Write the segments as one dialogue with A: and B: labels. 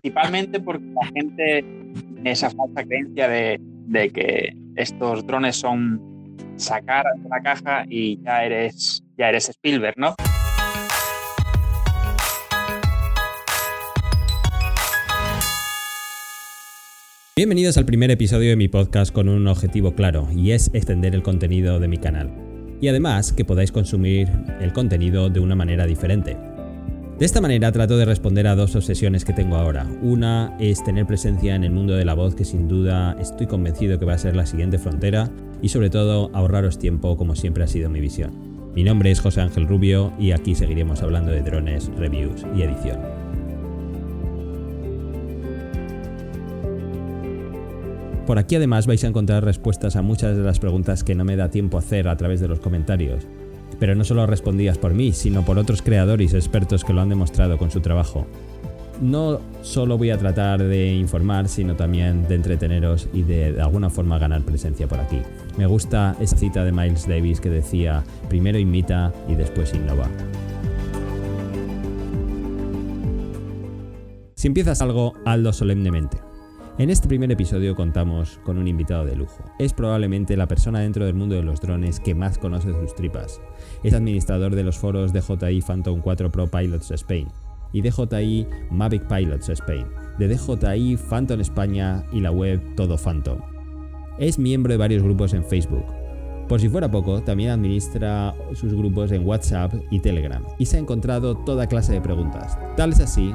A: principalmente porque la gente esa falsa creencia de, de que estos drones son sacar la caja y ya eres, ya eres Spielberg, ¿no?
B: Bienvenidos al primer episodio de mi podcast con un objetivo claro y es extender el contenido de mi canal. Y además que podáis consumir el contenido de una manera diferente. De esta manera trato de responder a dos obsesiones que tengo ahora. Una es tener presencia en el mundo de la voz que sin duda estoy convencido que va a ser la siguiente frontera y sobre todo ahorraros tiempo como siempre ha sido mi visión. Mi nombre es José Ángel Rubio y aquí seguiremos hablando de drones, reviews y edición. Por aquí además vais a encontrar respuestas a muchas de las preguntas que no me da tiempo hacer a través de los comentarios. Pero no solo respondidas por mí, sino por otros creadores y expertos que lo han demostrado con su trabajo. No solo voy a tratar de informar, sino también de entreteneros y de, de alguna forma ganar presencia por aquí. Me gusta esa cita de Miles Davis que decía, primero imita y después innova. Si empiezas algo, hazlo solemnemente. En este primer episodio contamos con un invitado de lujo. Es probablemente la persona dentro del mundo de los drones que más conoce sus tripas. Es administrador de los foros DJI Phantom 4 Pro Pilots Spain y DJI Mavic Pilots Spain, de DJI Phantom España y la web Todo Phantom. Es miembro de varios grupos en Facebook. Por si fuera poco, también administra sus grupos en WhatsApp y Telegram y se ha encontrado toda clase de preguntas. Tal es así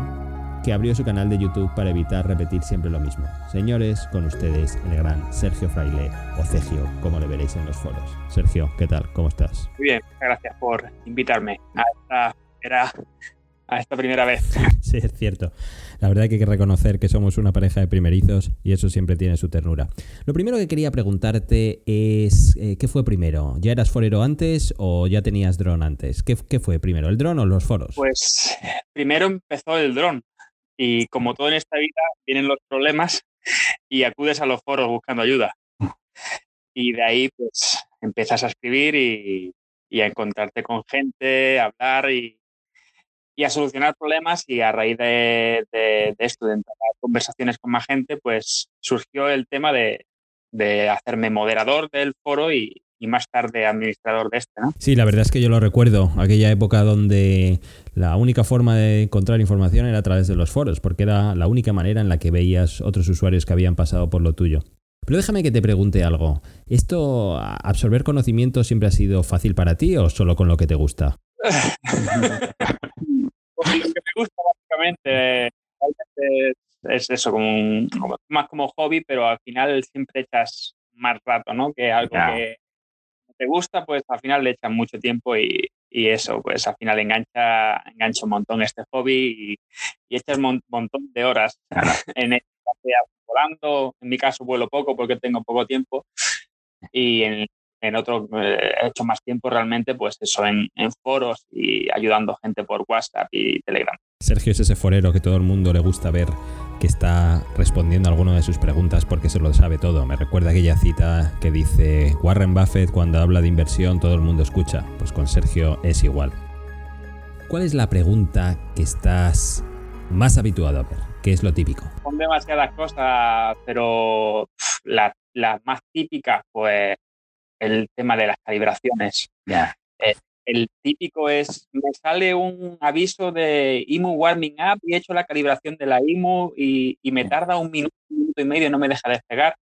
B: que abrió su canal de YouTube para evitar repetir siempre lo mismo. Señores, con ustedes el gran Sergio Fraile, o Cegio, como le veréis en los foros. Sergio, ¿qué tal? ¿Cómo estás?
A: Muy bien, gracias por invitarme a esta, era, a esta primera vez.
B: Sí, es cierto. La verdad que hay que reconocer que somos una pareja de primerizos y eso siempre tiene su ternura. Lo primero que quería preguntarte es, eh, ¿qué fue primero? ¿Ya eras forero antes o ya tenías dron antes? ¿Qué, ¿Qué, fue primero, el dron o los foros?
A: Pues primero empezó el dron. Y como todo en esta vida, vienen los problemas y acudes a los foros buscando ayuda. Y de ahí, pues, empiezas a escribir y, y a encontrarte con gente, a hablar y, y, a solucionar problemas. Y a raíz de, de, de esto, de conversaciones con más gente, pues surgió el tema de, de hacerme moderador del foro y, y más tarde administrador de este, ¿no?
B: Sí, la verdad es que yo lo recuerdo, aquella época donde la única forma de encontrar información era a través de los foros, porque era la única manera en la que veías otros usuarios que habían pasado por lo tuyo. Pero déjame que te pregunte algo. ¿Esto, absorber conocimiento siempre ha sido fácil para ti o solo con lo que te gusta?
A: con lo que me gusta, básicamente. Es, es eso, como, un, como, más como hobby, pero al final siempre echas más rato, ¿no? Que algo que, te gusta, pues al final le echan mucho tiempo y, y eso, pues al final engancha, engancha un montón este hobby y, y echas un mon montón de horas en el, volando. En mi caso vuelo poco porque tengo poco tiempo y en, en otro eh, he hecho más tiempo realmente, pues eso, en, en, foros y ayudando gente por WhatsApp y Telegram.
B: Sergio es ese forero que todo el mundo le gusta ver que está respondiendo a alguna de sus preguntas porque se lo sabe todo. Me recuerda aquella cita que dice Warren Buffett cuando habla de inversión todo el mundo escucha. Pues con Sergio es igual. ¿Cuál es la pregunta que estás más habituado a ver? ¿Qué es lo típico?
A: Son demasiadas cosas, pero la, la más típica, pues el tema de las calibraciones.
B: Yeah.
A: El típico es, me sale un aviso de IMU Warming Up y he hecho la calibración de la IMU y, y me tarda un minuto, un minuto y medio no me deja despegar.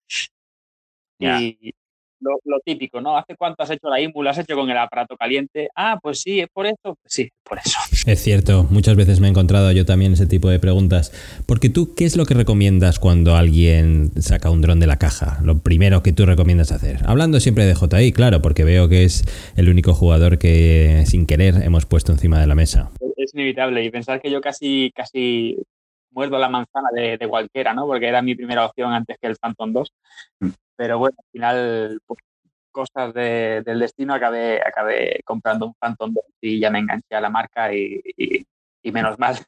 B: Yeah.
A: Y lo, lo, típico, ¿no? ¿Hace cuánto has hecho la IMU? ¿Lo has hecho con el aparato caliente? Ah, pues sí, ¿es por eso? Pues sí, por eso.
B: Es cierto, muchas veces me he encontrado yo también ese tipo de preguntas. Porque tú, ¿qué es lo que recomiendas cuando alguien saca un dron de la caja? Lo primero que tú recomiendas hacer. Hablando siempre de JI, claro, porque veo que es el único jugador que sin querer hemos puesto encima de la mesa.
A: Es inevitable y pensar que yo casi, casi muerdo la manzana de, de cualquiera, ¿no? Porque era mi primera opción antes que el Phantom 2. Pero bueno, al final, por cosas de, del destino, acabé, acabé comprando un Phantom 2 y ya me enganché a la marca y, y, y menos mal.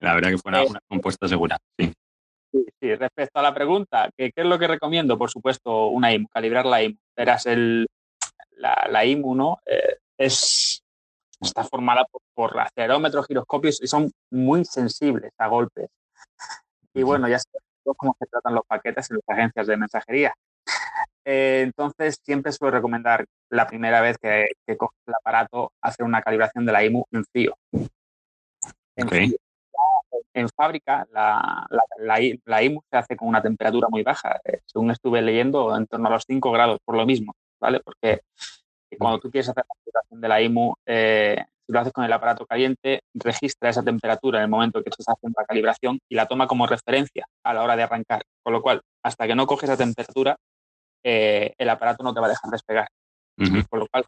C: la verdad que fue una, una compuesta segura, sí.
A: Sí, sí, respecto a la pregunta, ¿qué, ¿qué, es lo que recomiendo? Por supuesto, una IMU, calibrar la IMU. Verás, el, la, la IMU, ¿no? Eh, es, está formada por por acelerómetros, giroscopios y son muy sensibles a golpes. Y bueno, ya sabemos cómo se tratan los paquetes en las agencias de mensajería. Eh, entonces, siempre suelo recomendar la primera vez que, que coges el aparato hacer una calibración de la IMU en frío. En, en fábrica, la, la, IMU se hace con una temperatura muy baja. Eh, según estuve leyendo, en torno a los 5 grados, por lo mismo, ¿vale? Porque cuando tú quieres hacer la calibración de la IMU, eh, lo haces con el aparato caliente, registra esa temperatura en el momento que estás haciendo la calibración y la toma como referencia a la hora de arrancar. Con lo cual, hasta que no coges esa temperatura, eh, el aparato no te va a dejar despegar. Por lo cual,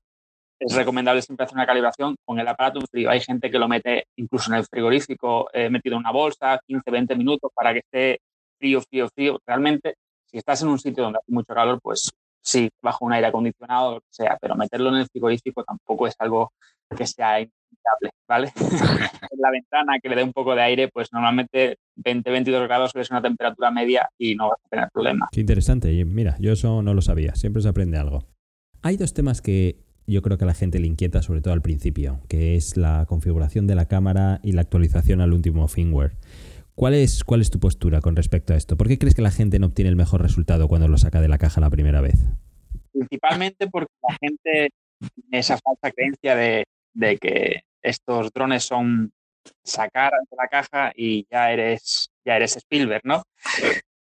A: es recomendable siempre hacer una calibración con el aparato en frío. Hay gente que lo mete incluso en el frigorífico, eh, metido en una bolsa, 15, 20 minutos para que esté frío, frío, frío. Realmente, si estás en un sitio donde hace mucho calor, pues sí, bajo un aire acondicionado, o lo que sea, pero meterlo en el frigorífico tampoco es algo que sea inevitable, ¿vale? en la ventana que le dé un poco de aire, pues normalmente 20-22 grados es una temperatura media y no vas a tener problema.
B: Qué interesante. Mira, yo eso no lo sabía. Siempre se aprende algo. Hay dos temas que yo creo que a la gente le inquieta, sobre todo al principio, que es la configuración de la cámara y la actualización al último firmware. ¿Cuál es, ¿Cuál es tu postura con respecto a esto? ¿Por qué crees que la gente no obtiene el mejor resultado cuando lo saca de la caja la primera vez?
A: Principalmente porque la gente tiene esa falsa creencia de, de que estos drones son sacar de la caja y ya eres, ya eres Spielberg, ¿no?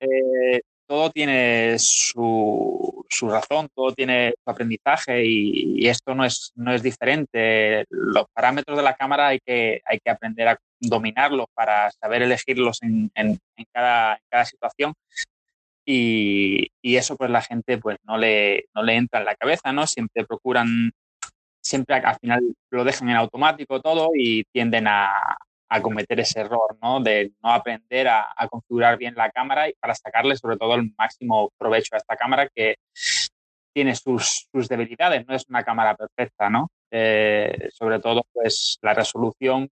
A: Eh, todo tiene su, su, razón, todo tiene su aprendizaje y, esto no es, no es diferente. Los parámetros de la cámara hay que, hay que aprender a dominarlos para saber elegirlos en, en, cada, cada, situación. Y, y, eso pues la gente pues no le, no le entra en la cabeza, ¿no? Siempre procuran siempre al final lo dejan en automático todo y tienden a, cometer ese error, ¿no? De no aprender a, configurar bien la cámara y para sacarle sobre todo el máximo provecho a esta cámara que tiene sus, debilidades, no es una cámara perfecta, ¿no? Eh, sobre todo, pues la resolución,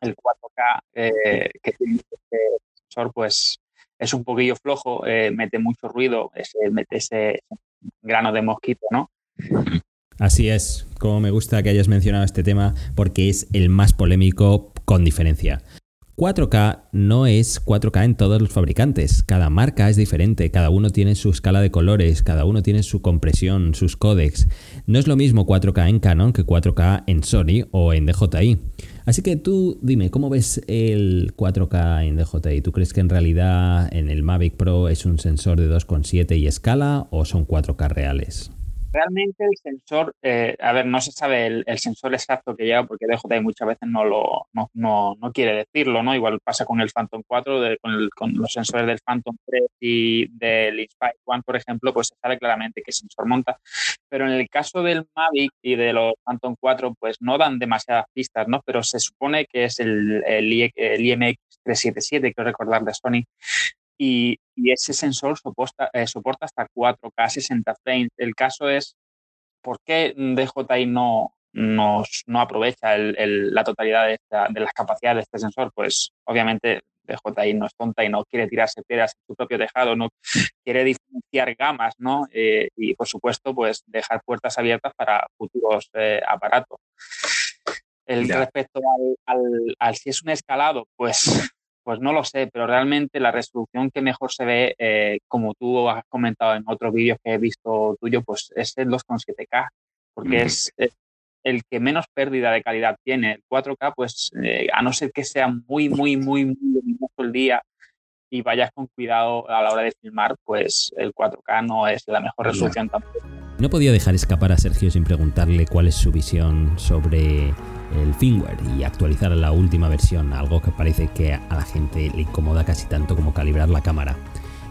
A: el 4K eh, que tiene este sensor, pues es un poquillo flojo, eh, mete mucho ruido, mete ese grano de mosquito, ¿no?
B: Así es, como me gusta que hayas mencionado este tema porque es el más polémico con diferencia. 4K no es 4K en todos los fabricantes, cada marca es diferente, cada uno tiene su escala de colores, cada uno tiene su compresión, sus códecs. No es lo mismo 4K en Canon que 4K en Sony o en DJI. Así que tú dime, ¿cómo ves el 4K en DJI? ¿Tú crees que en realidad en el Mavic Pro es un sensor de 2,7 y escala o son 4K reales?
A: Realmente el sensor, eh, a ver, no se sabe el, sensor exacto que lleva porque DJI muchas veces no lo no, no, quiere decirlo, ¿no? Igual pasa con el Phantom 4, con, con, los sensores del Phantom 3 y del Inspire One, por ejemplo, pues se sabe claramente qué sensor monta. Pero en el caso del Mavic y de los Phantom 4, pues no dan demasiadas pistas, ¿no? Pero se supone que es el, el, IMX 377, quiero recordar, de Sony, y, ese sensor soporta, eh, soporta hasta 4K 60 frames. El caso es, ¿por qué DJI no, no aprovecha la totalidad de, las capacidades de este sensor? Pues obviamente DJI no es tonta y no quiere tirarse piedras en su propio tejado, no quiere diferenciar gamas, ¿no? Eh, y por supuesto, pues dejar puertas abiertas para futuros eh, aparatos. El respecto al, al, si es un escalado, pues pues no lo sé, pero realmente la resolución que mejor se ve, eh, como tú has comentado en otros vídeos que he visto tuyo, pues es el 2,7K, porque es el que menos pérdida de calidad tiene. El 4K, pues eh, a no ser que sea muy, muy, muy, muy luminoso el día y vayas con cuidado a la hora de filmar, pues el 4K no es la mejor resolución tampoco.
B: No podía dejar escapar a Sergio sin preguntarle cuál es su visión sobre el firmware y actualizar la última versión, algo que parece que a la gente le incomoda casi tanto como calibrar la cámara.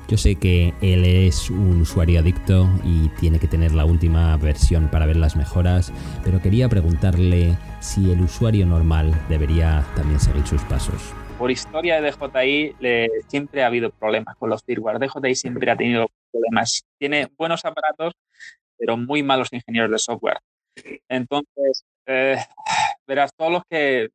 B: Yo sé que él es un usuario adicto y tiene que tener la última versión para ver las mejoras, pero quería preguntarle si el usuario normal debería también seguir sus pasos.
A: Por historia de DJI siempre ha habido problemas con los firmware. DJI siempre ha tenido problemas. Tiene buenos aparatos, pero muy malos ingenieros de software. Entonces, eh, verás, todos los que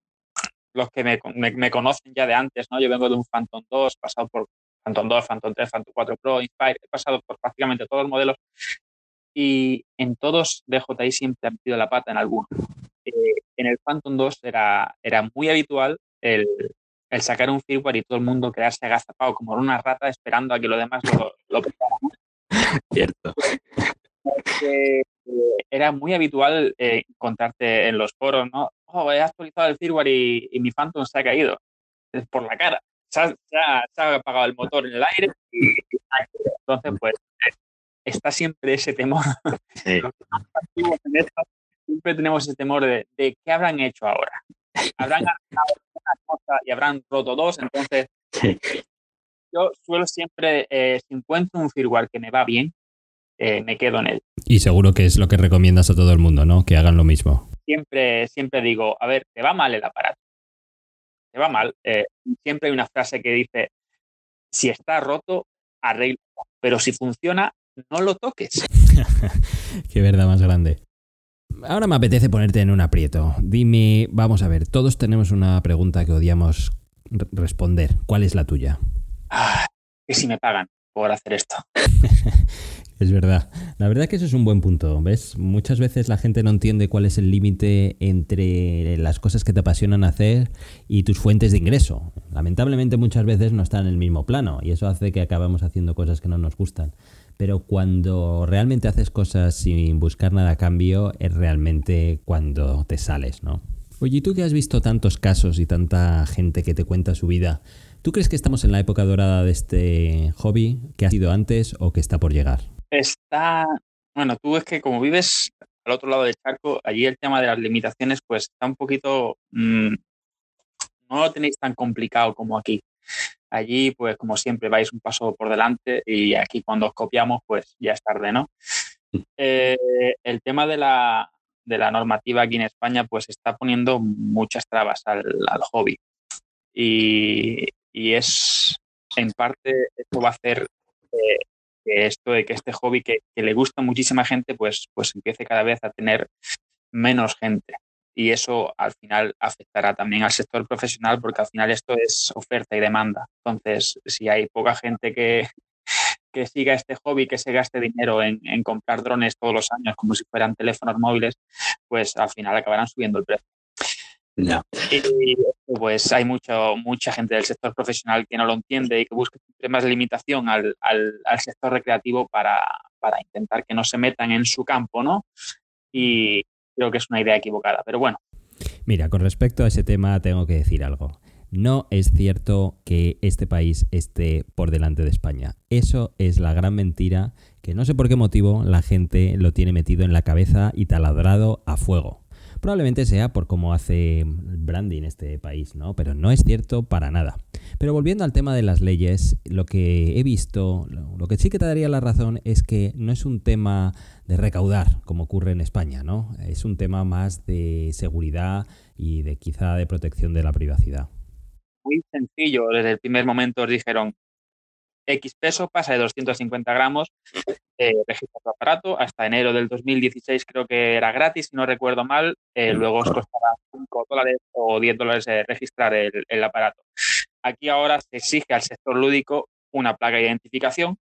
A: los que me, conocen ya de antes, ¿no? Yo vengo de un Phantom 2, pasado por Phantom 2, Phantom 3, Phantom 4 Pro, Inspire, he pasado por prácticamente todos los modelos y en todos DJI siempre ha metido la pata en alguno. Eh, en el Phantom 2 era, era muy habitual el, el sacar un firmware y todo el mundo quedarse agazapado como una rata esperando a que los demás lo, lo
C: Cierto.
A: Eh, era muy habitual eh, encontrarte en los foros, ¿no? Oh, he actualizado el firmware y, y mi Phantom se ha caído por la cara. Se ha, se ha, se ha apagado el motor en el aire y, entonces pues está siempre ese temor.
C: Sí.
A: siempre tenemos ese temor de, de qué habrán hecho ahora. Habrán una cosa y habrán roto dos, entonces
C: Sí.
A: yo suelo siempre, eh, si encuentro un firmware que me va bien, eh, me quedo en él.
B: Y seguro que es lo que recomiendas a todo el mundo, ¿no? Que hagan lo mismo.
A: Siempre, siempre digo, a ver, te va mal el aparato. Te va mal. Eh, siempre hay una frase que dice, si está roto, arreglo. Pero si funciona, no lo toques.
B: Qué verdad más grande. Ahora me apetece ponerte en un aprieto. Dime, vamos a ver, todos tenemos una pregunta que odiamos responder. ¿Cuál es la tuya?
A: Ah, que si me pagan hacer esto.
B: Es verdad. La verdad que eso es un buen punto, ¿ves? Muchas veces la gente no entiende cuál es el límite entre las cosas que te apasionan hacer y tus fuentes de ingreso. Lamentablemente muchas veces no están en el mismo plano y eso hace que acabamos haciendo cosas que no nos gustan. Pero cuando realmente haces cosas sin buscar nada a cambio es realmente cuando te sales, ¿no? Oye, ¿y tú que has visto tantos casos y tanta gente que te cuenta su vida? ¿Tú crees que estamos en la época dorada de este hobby, que ha sido antes o que está por llegar?
A: Está, bueno, tú es que como vives al otro lado del charco, allí el tema de las limitaciones pues está un poquito, mm, no lo tenéis tan complicado como aquí. Allí, pues como siempre, vais un paso por delante y aquí cuando os copiamos, pues ya es tarde, ¿no? Eh, el tema de la, de la normativa aquí en España, pues está poniendo muchas trabas al, al hobby. Y, y es, en parte, esto va a hacer que esto de que este hobby que, le gusta muchísima gente, pues, pues empiece cada vez a tener menos gente. Y eso al final afectará también al sector profesional porque al final esto es oferta y demanda. Entonces, si hay poca gente que, que siga este hobby, que se gaste dinero en, en comprar drones todos los años como si fueran teléfonos móviles, pues al final acabarán subiendo el precio.
C: Ya.
A: Y pues hay mucho, mucha gente del sector profesional que no lo entiende y que busca más limitación al, al, al sector recreativo para, para, intentar que no se metan en su campo, ¿no? Y creo que es una idea equivocada, pero bueno.
B: Mira, con respecto a ese tema tengo que decir algo. No es cierto que este país esté por delante de España. Eso es la gran mentira que no sé por qué motivo la gente lo tiene metido en la cabeza y taladrado a fuego. Probablemente sea por cómo hace branding este país, ¿no? Pero no es cierto para nada. Pero volviendo al tema de las leyes, lo que he visto, lo que sí que te daría la razón es que no es un tema de recaudar, como ocurre en España, ¿no? Es un tema más de seguridad y de quizá de protección de la privacidad.
A: Muy sencillo, desde el primer momento dijeron X peso pasa de 250 gramos, eh, registra tu aparato. Hasta enero del 2016 creo que era gratis, si no recuerdo mal. Eh, luego os costaba 5 dólares o 10 dólares eh, registrar el, el, aparato. Aquí ahora se exige al sector lúdico una placa de identificación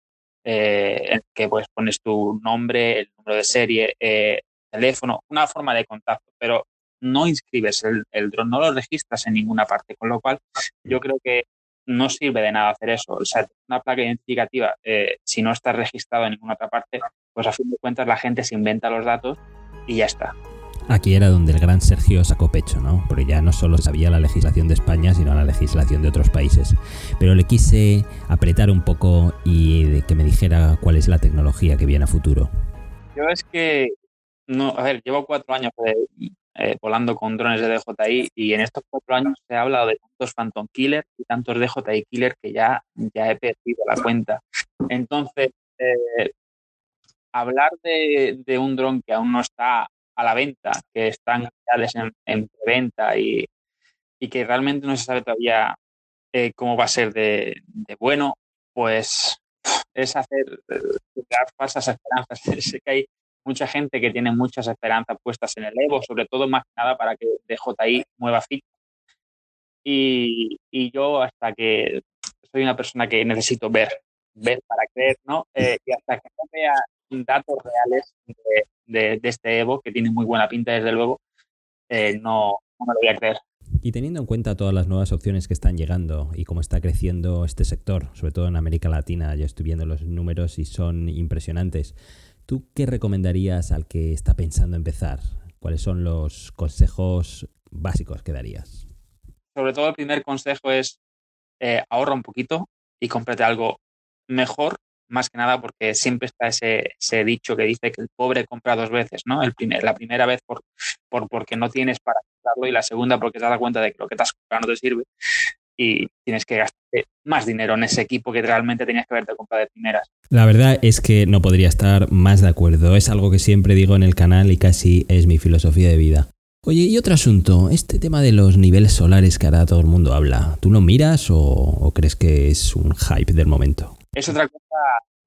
A: eh, en que pues pones tu nombre, el número de serie, eh, teléfono, una forma de contacto, pero no inscribes el, el dron, no lo registras en ninguna parte, con lo cual yo creo que no sirve de nada hacer eso. O sea, una placa identificativa, eh, si no está registrado en ninguna otra parte, pues a fin de cuentas la gente se inventa los datos y ya está.
B: Aquí era donde el gran Sergio sacó pecho, ¿no? Porque ya no solo sabía la legislación de España, sino la legislación de otros países. Pero le quise apretar un poco y de que me dijera cuál es la tecnología que viene a futuro.
A: Yo es que, no, a ver, llevo cuatro años de, eh, volando con drones de DJI y en estos cuatro años se ha hablado de tantos Phantom Killer y tantos DJI Killer que ya, ya he perdido la cuenta. Entonces, eh, hablar de, de, un dron que aún no está a la venta, que están en, en preventa y, y, que realmente no se sabe todavía eh, cómo va a ser de, de bueno, pues es hacer crear falsas esperanzas. sé que hay mucha gente que tiene muchas esperanzas puestas en el Evo, sobre todo más que nada para que DJI mueva ficha. Y, y, yo hasta que soy una persona que necesito ver, ver para creer, ¿no? Eh, y hasta que no vea datos reales de, de, de, este Evo, que tiene muy buena pinta desde luego, eh, no, no me lo voy a creer.
B: Y teniendo en cuenta todas las nuevas opciones que están llegando y cómo está creciendo este sector, sobre todo en América Latina, yo estoy viendo los números y son impresionantes. ¿Tú qué recomendarías al que está pensando empezar? ¿Cuáles son los consejos básicos que darías?
A: Sobre todo el primer consejo es eh, ahorra un poquito y cómprate algo mejor, más que nada porque siempre está ese, dicho que dice que el pobre compra dos veces, ¿no? El primer, la primera vez por, por, porque no tienes para comprarlo y la segunda porque te das cuenta de que lo que te has comprado no te sirve y tienes que gastar más dinero en ese equipo que realmente tenías que haberte comprado de primeras.
B: La verdad es que no podría estar más de acuerdo. Es algo que siempre digo en el canal y casi es mi filosofía de vida. Oye, y otro asunto, este tema de los niveles solares que ahora todo el mundo habla, ¿tú lo miras o, o crees que es un hype del momento?
A: Es otra cosa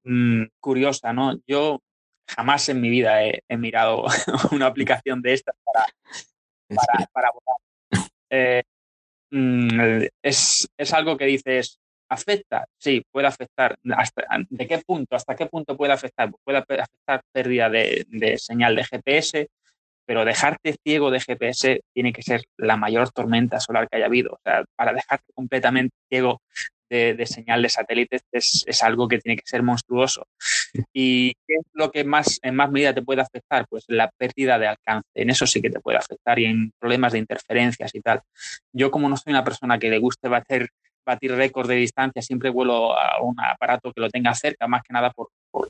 A: mmm, curiosa, ¿no? Yo jamás en mi vida he, he mirado una aplicación de estas para, para, para votar. Eh, mmm, es, es algo que dices, ¿afecta? Sí, puede afectar. Hasta, ¿De qué punto? ¿Hasta qué punto puede afectar? Puede afectar pérdida de, señal de GPS, pero dejarte ciego de GPS tiene que ser la mayor tormenta solar que haya habido. O sea, para dejarte completamente ciego de, de señal de satélites es, es, algo que tiene que ser monstruoso. ¿Y qué es lo que más en más medida te puede afectar? Pues la pérdida de alcance. En eso sí que te puede afectar y en problemas de interferencias y tal. Yo como no soy una persona que le guste bater, batir récord de distancia, siempre vuelo a un aparato que lo tenga cerca, más que nada por, por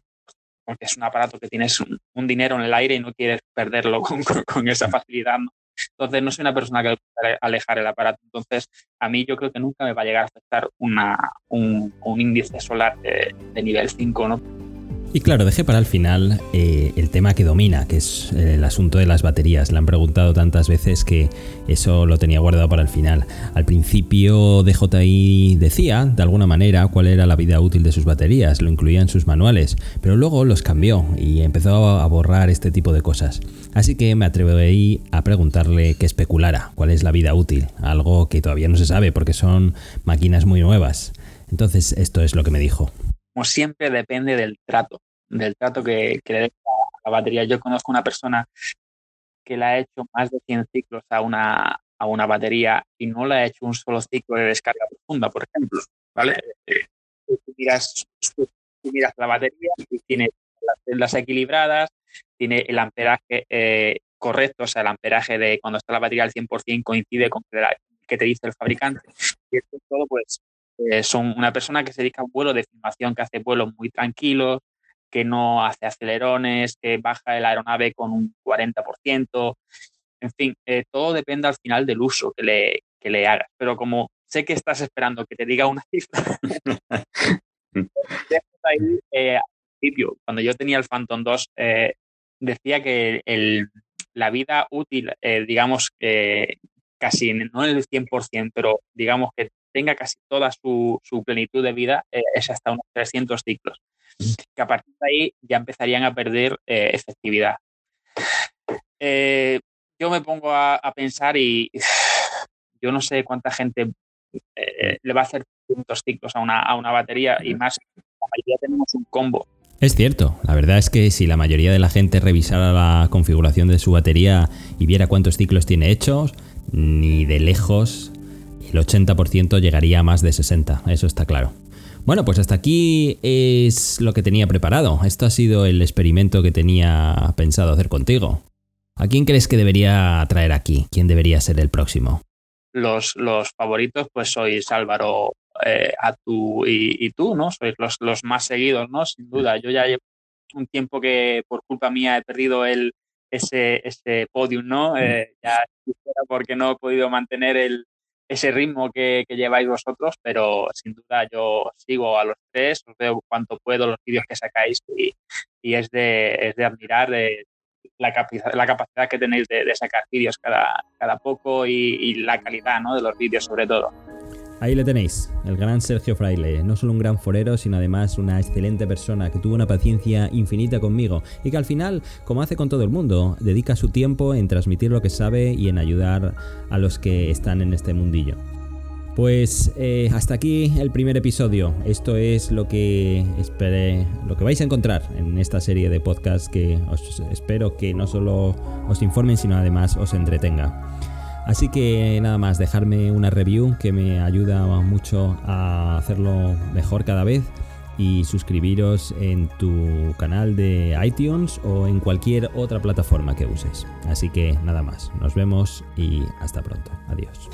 A: porque es un aparato que tienes un, un, dinero en el aire y no quieres perderlo con, con, con esa facilidad. ¿no? Entonces, no soy una persona que alejar el aparato. Entonces, a mí yo creo que nunca me va a llegar a afectar una, un, un, índice solar de, de nivel 5, ¿no?
B: Y claro, dejé para el final eh, el tema que domina, que es el asunto de las baterías. Le han preguntado tantas veces que eso lo tenía guardado para el final. Al principio DJI decía, de alguna manera, cuál era la vida útil de sus baterías, lo incluía en sus manuales, pero luego los cambió y empezó a borrar este tipo de cosas. Así que me atreví a preguntarle que especulara cuál es la vida útil, algo que todavía no se sabe porque son máquinas muy nuevas. Entonces esto es lo que me dijo
A: como siempre depende del trato, del trato que, le dé a la batería. Yo conozco una persona que le ha hecho más de 100 ciclos a una, a una batería y no le ha hecho un solo ciclo de descarga profunda, por ejemplo. ¿vale? Miras, tú miras la batería y tiene las celdas equilibradas, tiene el amperaje eh, correcto, o sea, el amperaje de cuando está la batería al 100% coincide con que te dice el fabricante. Y esto todo, pues, eh, son una persona que se dedica a un vuelo de filmación, que hace vuelos muy tranquilos, que no hace acelerones, que baja la aeronave con un 40%. En fin, eh, todo depende al final del uso que le, que le hagas. Pero como sé que estás esperando que te diga una cifra, ahí, eh, al principio, cuando yo tenía el Phantom 2, eh, decía que el, la vida útil, digamos, casi no en el 100%, pero digamos que tenga casi toda su, su plenitud de vida es hasta unos 300 ciclos, que a partir de ahí ya empezarían a perder eh, efectividad. Eh, yo me pongo a, pensar y yo no sé cuánta gente eh, le va a hacer 300 ciclos a una, a una batería y más, la mayoría tenemos un combo.
B: Es cierto, la verdad es que si la mayoría de la gente revisara la configuración de su batería y viera cuántos ciclos tiene hechos, ni de lejos el 80% llegaría a más de 60, eso está claro. Bueno, pues hasta aquí es lo que tenía preparado. Esto ha sido el experimento que tenía pensado hacer contigo. ¿A quién crees que debería traer aquí? ¿Quién debería ser el próximo?
A: Los, los favoritos, pues sois Álvaro, eh, Atu y, y, tú, ¿no? Sois los, los más seguidos, ¿no? Sin duda. Yo ya llevo un tiempo que por culpa mía he perdido el, ese, ese podium, ¿no? Eh, ya porque no he podido mantener el, ese ritmo que, lleváis vosotros, pero sin duda yo sigo a los tres, os veo cuanto puedo los vídeos que sacáis y, es, de, admirar de la, capacidad, la capacidad que tenéis de, sacar vídeos cada, cada poco y, y la calidad ¿no? de los vídeos sobre todo.
B: Ahí le tenéis, el gran Sergio Fraile, no solo un gran forero, sino además una excelente persona que tuvo una paciencia infinita conmigo y que al final, como hace con todo el mundo, dedica su tiempo en transmitir lo que sabe y en ayudar a los que están en este mundillo. Pues eh, hasta aquí el primer episodio. Esto es lo que esperé, lo que vais a encontrar en esta serie de podcasts que espero que no solo os informen, sino además os entretenga. Así que nada más, dejarme una review que me ayuda mucho a hacerlo mejor cada vez y suscribiros en tu canal de iTunes o en cualquier otra plataforma que uses. Así que nada más, nos vemos y hasta pronto. Adiós.